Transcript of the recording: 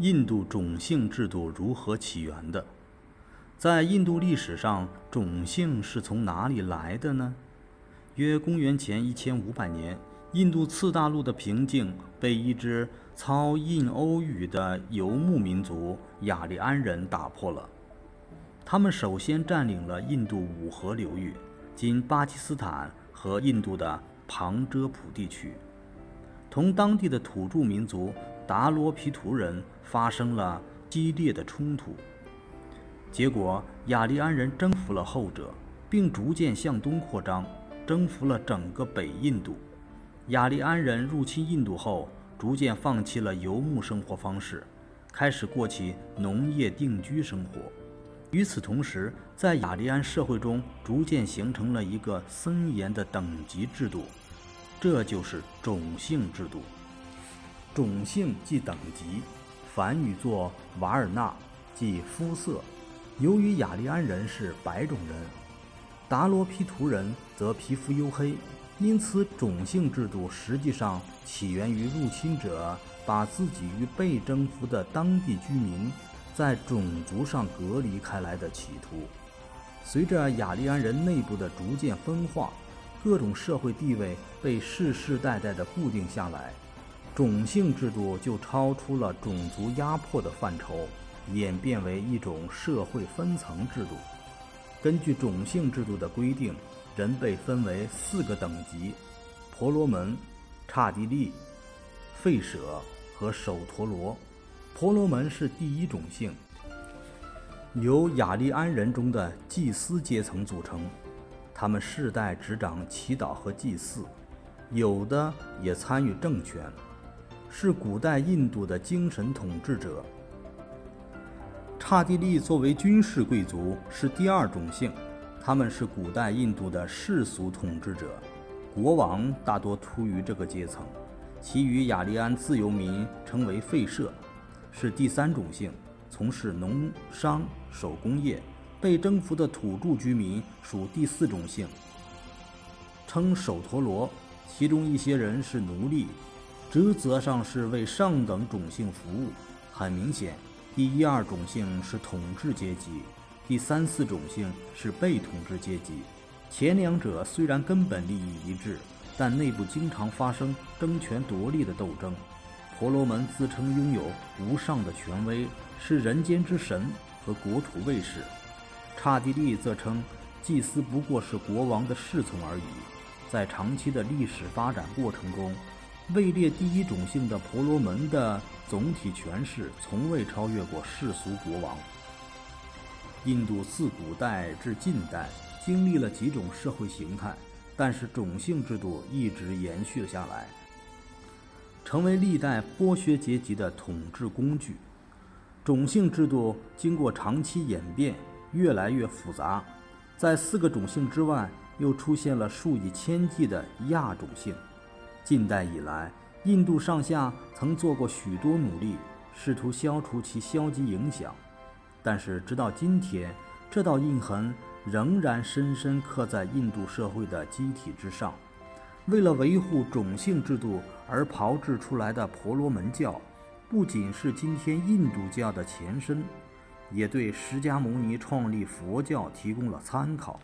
印度种姓制度如何起源的？在印度历史上，种姓是从哪里来的呢？约公元前一千五百年，印度次大陆的平静被一支操印欧语的游牧民族雅利安人打破了。他们首先占领了印度五河流域，今巴基斯坦和印度的旁遮普地区，同当地的土著民族达罗毗荼人发生了激烈的冲突。结果，雅利安人征服了后者，并逐渐向东扩张，征服了整个北印度。雅利安人入侵印度后，逐渐放弃了游牧生活方式，开始过起农业定居生活。与此同时，在雅利安社会中逐渐形成了一个森严的等级制度，这就是种姓制度。种姓即等级，梵语作瓦尔纳，即肤色。由于雅利安人是白种人，达罗毗荼人则皮肤黝黑，因此种姓制度实际上起源于入侵者把自己与被征服的当地居民在种族上隔离开来的企图。随着雅利安人内部的逐渐分化，各种社会地位被世世代代的固定下来，种姓制度就超出了种族压迫的范畴。演变为一种社会分层制度。根据种姓制度的规定，人被分为四个等级：婆罗门、刹帝利、吠舍和首陀罗。婆罗门是第一种姓，由雅利安人中的祭司阶层组成，他们世代执掌祈祷和祭祀，有的也参与政权，是古代印度的精神统治者。刹帝利作为军事贵族是第二种姓，他们是古代印度的世俗统治者，国王大多出于这个阶层。其余雅利安自由民称为吠舍，是第三种姓，从事农商手工业。被征服的土著居民属第四种姓，称首陀罗，其中一些人是奴隶，职责上是为上等种姓服务。很明显。第一二种姓是统治阶级，第三四种姓是被统治阶级。前两者虽然根本利益一致，但内部经常发生争权夺利的斗争。婆罗门自称拥有无上的权威，是人间之神和国土卫士；刹帝利则称祭司不过是国王的侍从而已。在长期的历史发展过程中，位列第一种姓的婆罗门的。总体权势从未超越过世俗国王。印度自古代至近代经历了几种社会形态，但是种姓制度一直延续了下来，成为历代剥削阶级的统治工具。种姓制度经过长期演变，越来越复杂。在四个种姓之外，又出现了数以千计的亚种姓。近代以来，印度上下曾做过许多努力，试图消除其消极影响，但是直到今天，这道印痕仍然深深刻在印度社会的机体之上。为了维护种姓制度而炮制出来的婆罗门教，不仅是今天印度教的前身，也对释迦牟尼创立佛教提供了参考。